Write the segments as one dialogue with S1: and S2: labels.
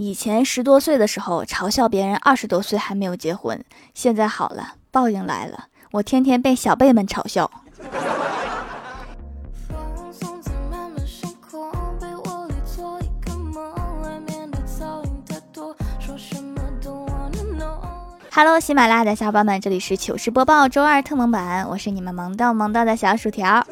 S1: 以前十多岁的时候嘲笑别人二十多岁还没有结婚，现在好了，报应来了，我天天被小辈们嘲笑。Hello，喜马拉雅的小伙伴们，这里是糗事播报周二特蒙版，我是你们萌到萌到的小薯条。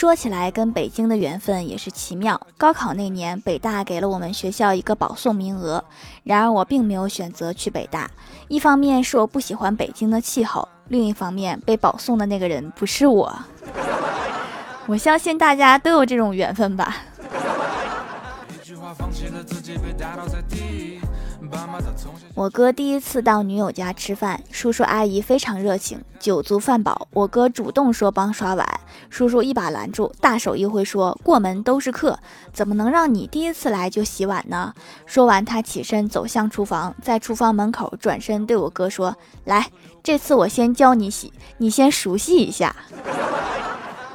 S1: 说起来，跟北京的缘分也是奇妙。高考那年，北大给了我们学校一个保送名额，然而我并没有选择去北大。一方面是我不喜欢北京的气候，另一方面被保送的那个人不是我。我相信大家都有这种缘分吧。一
S2: 句话放弃了自己被打倒在地
S1: 我哥第一次到女友家吃饭，叔叔阿姨非常热情，酒足饭饱，我哥主动说帮刷碗，叔叔一把拦住，大手一挥说过门都是客，怎么能让你第一次来就洗碗呢？说完，他起身走向厨房，在厨房门口转身对我哥说：“来，这次我先教你洗，你先熟悉一下。”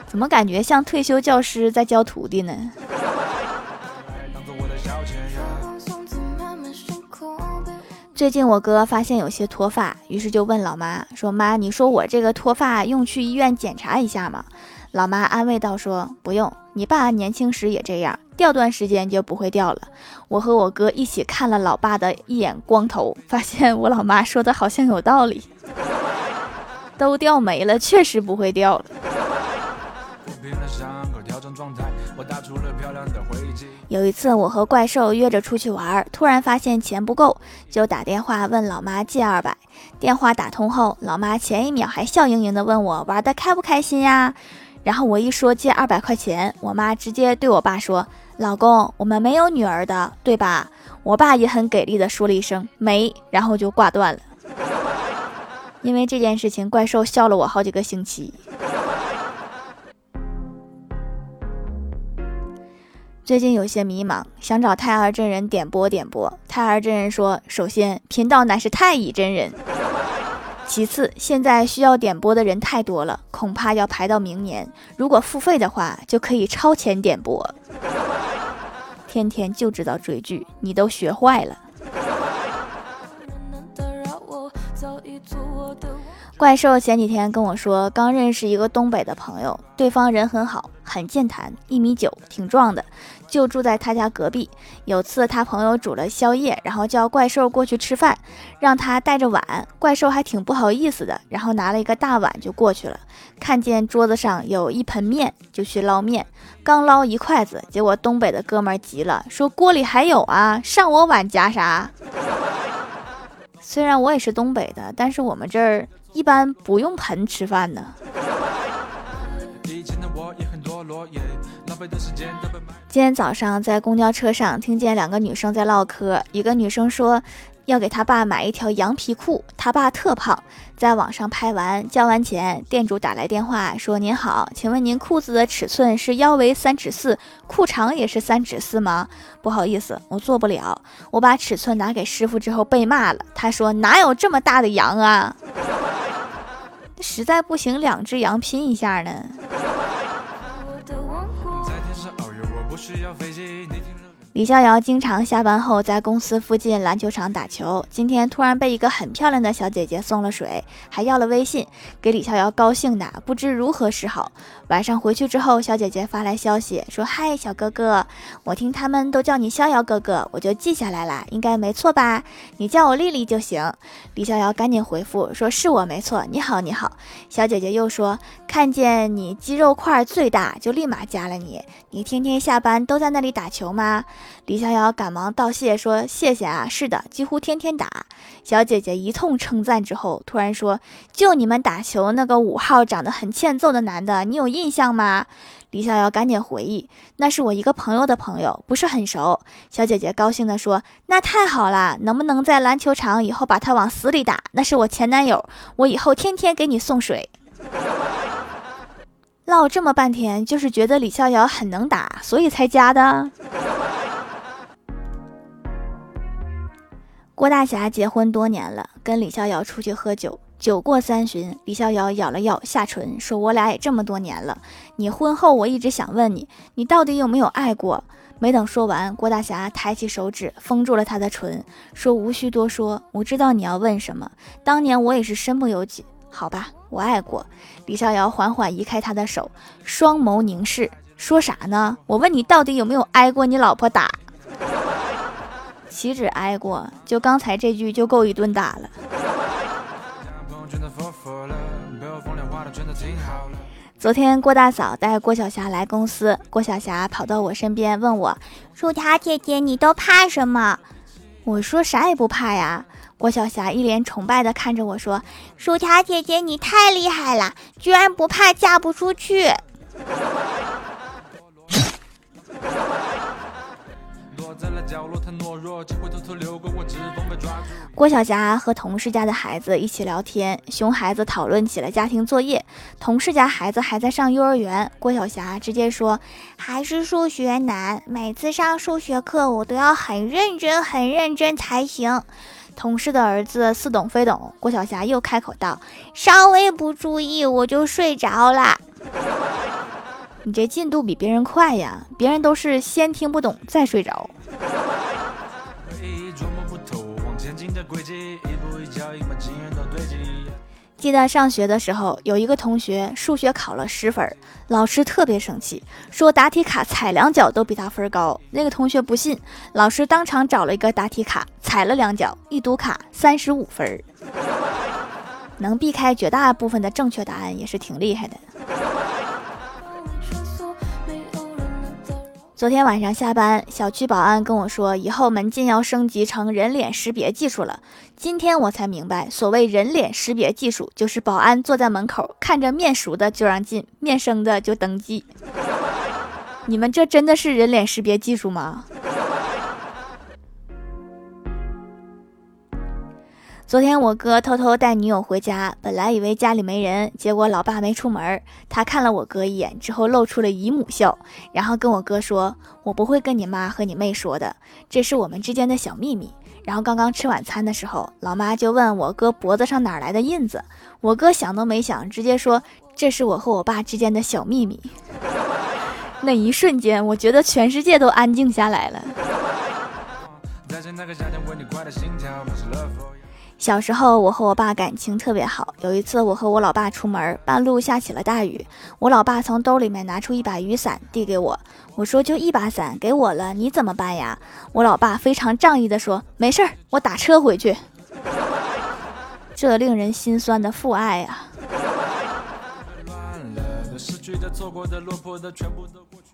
S1: 怎么感觉像退休教师在教徒弟呢？最近我哥发现有些脱发，于是就问老妈说：“妈，你说我这个脱发用去医院检查一下吗？”老妈安慰道：“说不用，你爸年轻时也这样，掉段时间就不会掉了。”我和我哥一起看了老爸的一眼光头，发现我老妈说的好像有道理，都掉没了，确实不会掉了。有一次，我和怪兽约着出去玩，突然发现钱不够，就打电话问老妈借二百。电话打通后，老妈前一秒还笑盈盈的问我玩的开不开心呀？然后我一说借二百块钱，我妈直接对我爸说：“老公，我们没有女儿的，对吧？”我爸也很给力的说了一声“没”，然后就挂断了。因为这件事情，怪兽笑了我好几个星期。最近有些迷茫，想找太儿真人点播点播。太儿真人说：“首先，频道乃是太乙真人；其次，现在需要点播的人太多了，恐怕要排到明年。如果付费的话，就可以超前点播。天天就知道追剧，你都学坏了。”怪兽前几天跟我说，刚认识一个东北的朋友，对方人很好，很健谈，一米九，挺壮的，就住在他家隔壁。有次他朋友煮了宵夜，然后叫怪兽过去吃饭，让他带着碗。怪兽还挺不好意思的，然后拿了一个大碗就过去了。看见桌子上有一盆面，就去捞面。刚捞一筷子，结果东北的哥们急了，说锅里还有啊，上我碗夹啥？虽然我也是东北的，但是我们这儿。一般不用盆吃饭的。今天早上在公交车上听见两个女生在唠嗑，一个女生说。要给他爸买一条羊皮裤，他爸特胖，在网上拍完交完钱，店主打来电话说：“您好，请问您裤子的尺寸是腰围三尺四，裤长也是三尺四吗？”不好意思，我做不了。我把尺寸拿给师傅之后被骂了，他说：“哪有这么大的羊啊？实在不行，两只羊拼一下呢。”李逍遥经常下班后在公司附近篮球场打球。今天突然被一个很漂亮的小姐姐送了水，还要了微信，给李逍遥高兴的不知如何是好。晚上回去之后，小姐姐发来消息说：“嗨，小哥哥，我听他们都叫你逍遥哥哥，我就记下来了，应该没错吧？你叫我丽丽就行。”李逍遥赶紧回复说：“是我没错，你好，你好。”小姐姐又说：“看见你肌肉块最大，就立马加了你。你天天下班都在那里打球吗？”李逍遥赶忙道谢说：“谢谢啊，是的，几乎天天打。”小姐姐一通称赞之后，突然说：“就你们打球那个五号长得很欠揍的男的，你有印象吗？”李逍遥赶紧回忆：“那是我一个朋友的朋友，不是很熟。”小姐姐高兴地说：“那太好了，能不能在篮球场以后把他往死里打？那是我前男友，我以后天天给你送水。”唠这么半天，就是觉得李逍遥很能打，所以才加的。郭大侠结婚多年了，跟李逍遥出去喝酒，酒过三巡，李逍遥咬了咬下唇，说：“我俩也这么多年了，你婚后我一直想问你，你到底有没有爱过？”没等说完，郭大侠抬起手指封住了他的唇，说：“无需多说，我知道你要问什么。当年我也是身不由己，好吧，我爱过。”李逍遥缓缓移开他的手，双眸凝视，说啥呢？我问你，到底有没有挨过你老婆打？岂止挨过，就刚才这句就够一顿打了。昨天郭大嫂带郭晓霞来公司，郭晓霞跑到我身边问我：“薯条姐姐，你都怕什么？”我说：“啥也不怕呀。”郭晓霞一脸崇拜地看着我说：“薯条姐姐，你太厉害了，居然不怕嫁不出去。”郭晓霞和同事家的孩子一起聊天，熊孩子讨论起了家庭作业。同事家孩子还在上幼儿园，郭晓霞直接说：“还是数学难，每次上数学课我都要很认真、很认真才行。”同事的儿子似懂非懂，郭晓霞又开口道：“稍微不注意我就睡着了。”你这进度比别人快呀，别人都是先听不懂再睡着。记得上学的时候，有一个同学数学考了十分，老师特别生气，说答题卡踩两脚都比他分高。那个同学不信，老师当场找了一个答题卡踩了两脚，一读卡三十五分，能避开绝大部分的正确答案也是挺厉害的。昨天晚上下班，小区保安跟我说，以后门禁要升级成人脸识别技术了。今天我才明白，所谓人脸识别技术，就是保安坐在门口，看着面熟的就让进，面生的就登记。你们这真的是人脸识别技术吗？昨天我哥偷偷带女友回家，本来以为家里没人，结果老爸没出门。他看了我哥一眼之后，露出了姨母笑，然后跟我哥说：“我不会跟你妈和你妹说的，这是我们之间的小秘密。”然后刚刚吃晚餐的时候，老妈就问我哥脖子上哪来的印子，我哥想都没想，直接说：“这是我和我爸之间的小秘密。”那一瞬间，我觉得全世界都安静下来了。小时候，我和我爸感情特别好。有一次，我和我老爸出门，半路下起了大雨。我老爸从兜里面拿出一把雨伞，递给我。我说：“就一把伞，给我了，你怎么办呀？”我老爸非常仗义的说：“没事儿，我打车回去。”这令人心酸的父爱啊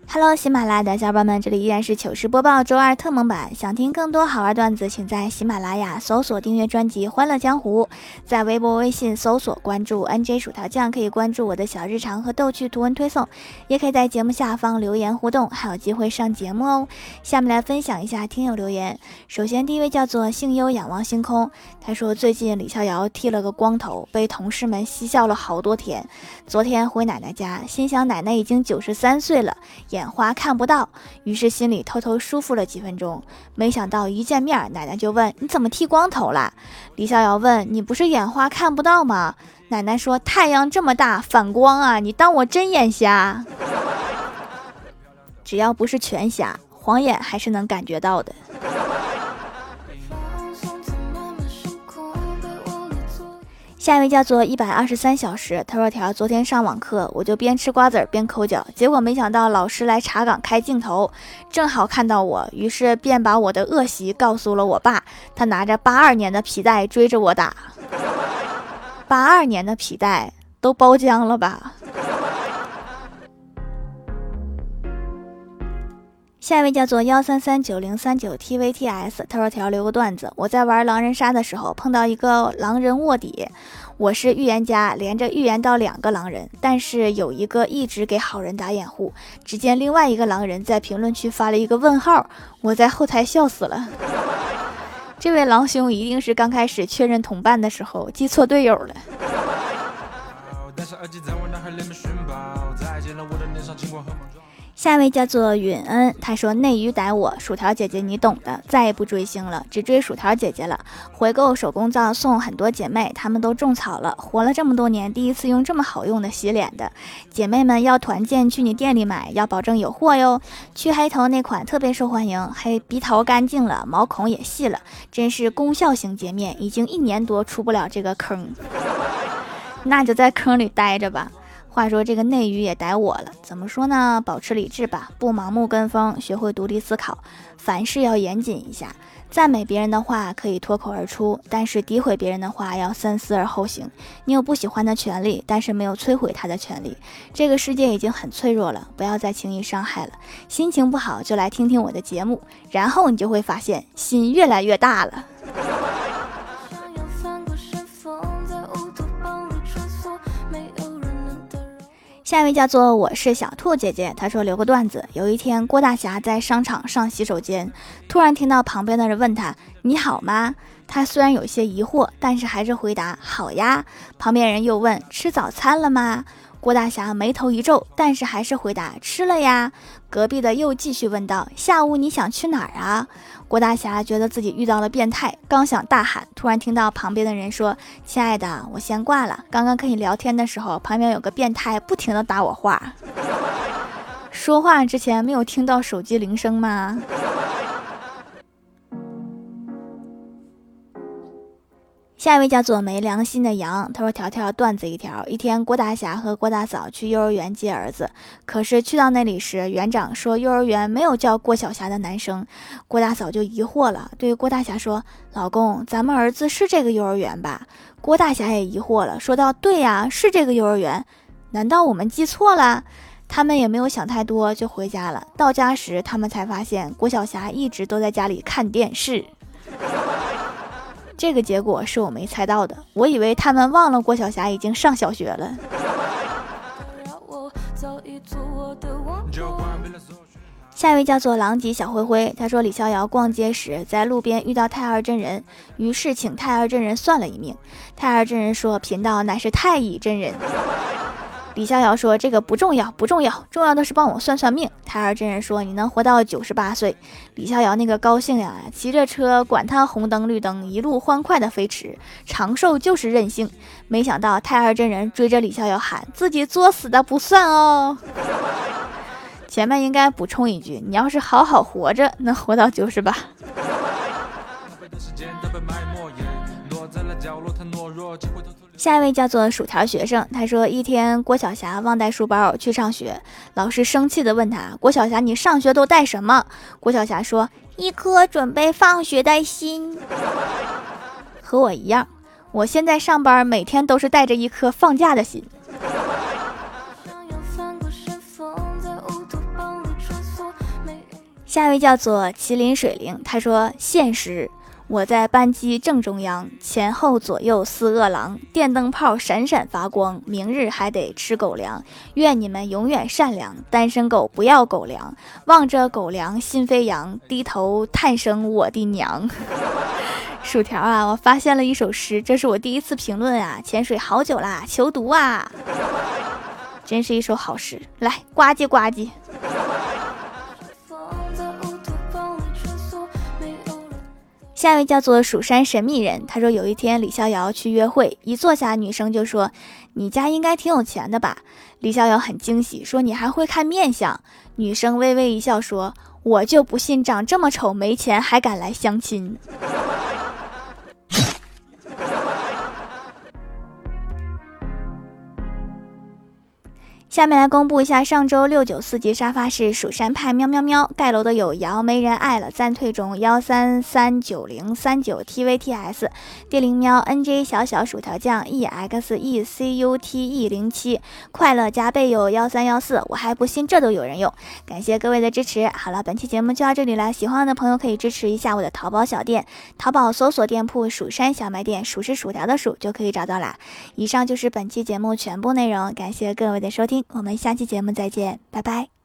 S1: ！Hello，喜马拉雅的小伙伴们，这里依然是糗事播报周二特蒙版。想听更多好玩段子，请在喜马拉雅搜索订阅专辑《欢乐江湖》，在微博、微信搜索关注 NJ 薯条酱，可以关注我的小日常和逗趣图文推送，也可以在节目下方留言互动，还有机会上节目哦。下面来分享一下听友留言。首先，第一位叫做幸优仰望星空，他说最近李逍遥剃了个光头，被同事们嬉笑了好多天。昨天回奶奶家，心想奶奶已经九十三岁了，眼花看不到，于是心里偷偷舒服了几分钟。没想到一见面，奶奶就问：“你怎么剃光头了？”李逍遥问：“你不是眼花看不到吗？”奶奶说：“太阳这么大，反光啊！你当我真眼瞎？只要不是全瞎，晃眼还是能感觉到的。”下一位叫做一百二十三小时，他说：“条昨天上网课，我就边吃瓜子边抠脚，结果没想到老师来查岗开镜头，正好看到我，于是便把我的恶习告诉了我爸。他拿着八二年的皮带追着我打，八二年的皮带都包浆了吧？”下一位叫做幺三三九零三九 tvts，他说条留个段子。我在玩狼人杀的时候碰到一个狼人卧底，我是预言家，连着预言到两个狼人，但是有一个一直给好人打掩护。只见另外一个狼人在评论区发了一个问号，我在后台笑死了。这位狼兄一定是刚开始确认同伴的时候记错队友了。下一位叫做允恩，他说内娱逮我，薯条姐姐你懂的，再也不追星了，只追薯条姐姐了。回购手工皂送很多姐妹，她们都种草了，活了这么多年，第一次用这么好用的洗脸的。姐妹们要团建去你店里买，要保证有货哟。去黑头那款特别受欢迎，黑鼻头干净了，毛孔也细了，真是功效型洁面，已经一年多出不了这个坑，那就在坑里待着吧。话说这个内娱也逮我了，怎么说呢？保持理智吧，不盲目跟风，学会独立思考，凡事要严谨一下。赞美别人的话可以脱口而出，但是诋毁别人的话要三思而后行。你有不喜欢的权利，但是没有摧毁他的权利。这个世界已经很脆弱了，不要再轻易伤害了。心情不好就来听听我的节目，然后你就会发现心越来越大了。下一位叫做我是小兔姐姐，她说留个段子。有一天，郭大侠在商场上洗手间，突然听到旁边的人问他：“你好吗？”他虽然有些疑惑，但是还是回答：“好呀。”旁边人又问：“吃早餐了吗？”郭大侠眉头一皱，但是还是回答：“吃了呀。”隔壁的又继续问道：“下午你想去哪儿啊？”郭大侠觉得自己遇到了变态，刚想大喊，突然听到旁边的人说：“亲爱的，我先挂了。刚刚跟你聊天的时候，旁边有个变态不停的打我话。说话之前没有听到手机铃声吗？”下一位叫做没良心的羊，他说：“条条段子一条。一天，郭大侠和郭大嫂去幼儿园接儿子，可是去到那里时，园长说幼儿园没有叫郭晓霞的男生。郭大嫂就疑惑了，对郭大侠说：‘老公，咱们儿子是这个幼儿园吧？’郭大侠也疑惑了，说道：‘对呀，是这个幼儿园。难道我们记错了？’他们也没有想太多，就回家了。到家时，他们才发现郭晓霞一直都在家里看电视。”这个结果是我没猜到的，我以为他们忘了郭晓霞已经上小学了。下一位叫做狼藉小灰灰，他说李逍遥逛街时在路边遇到太二真人，于是请太二真人算了一命。太二真人说：“贫道乃是太乙真人。”李逍遥说：“这个不重要，不重要，重要的是帮我算算命。”太二真人说：“你能活到九十八岁。”李逍遥那个高兴呀，骑着车，管他红灯绿灯，一路欢快的飞驰。长寿就是任性。没想到太二真人追着李逍遥喊：“自己作死的不算哦。”前面应该补充一句：“你要是好好活着，能活到九十八。”下一位叫做薯条学生，他说一天郭晓霞忘带书包去上学，老师生气的问他：“郭晓霞，你上学都带什么？”郭晓霞说：“一颗准备放学的心。” 和我一样，我现在上班每天都是带着一颗放假的心。下一位叫做麒麟水灵，他说现实。我在班机正中央，前后左右似饿狼，电灯泡闪闪发光，明日还得吃狗粮。愿你们永远善良，单身狗不要狗粮，望着狗粮心飞扬，低头叹声我的娘。薯条啊，我发现了一首诗，这是我第一次评论啊，潜水好久啦，求读啊，真是一首好诗，来呱唧呱唧。下一位叫做蜀山神秘人，他说有一天李逍遥去约会，一坐下，女生就说：“你家应该挺有钱的吧？”李逍遥很惊喜，说：“你还会看面相？”女生微微一笑说：“我就不信长这么丑没钱还敢来相亲。”下面来公布一下上周六九四级沙发是蜀山派喵喵喵盖楼的有瑶没人爱了暂退中幺三三九零三九 tvts 地灵喵 nj 小小薯条酱 execute 零七快乐加倍有幺三幺四我还不信这都有人用，感谢各位的支持。好了，本期节目就到这里了，喜欢的朋友可以支持一下我的淘宝小店，淘宝搜索店铺蜀山小卖店，数是薯条的数就可以找到啦。以上就是本期节目全部内容，感谢各位的收听我们下期节目再见，拜拜。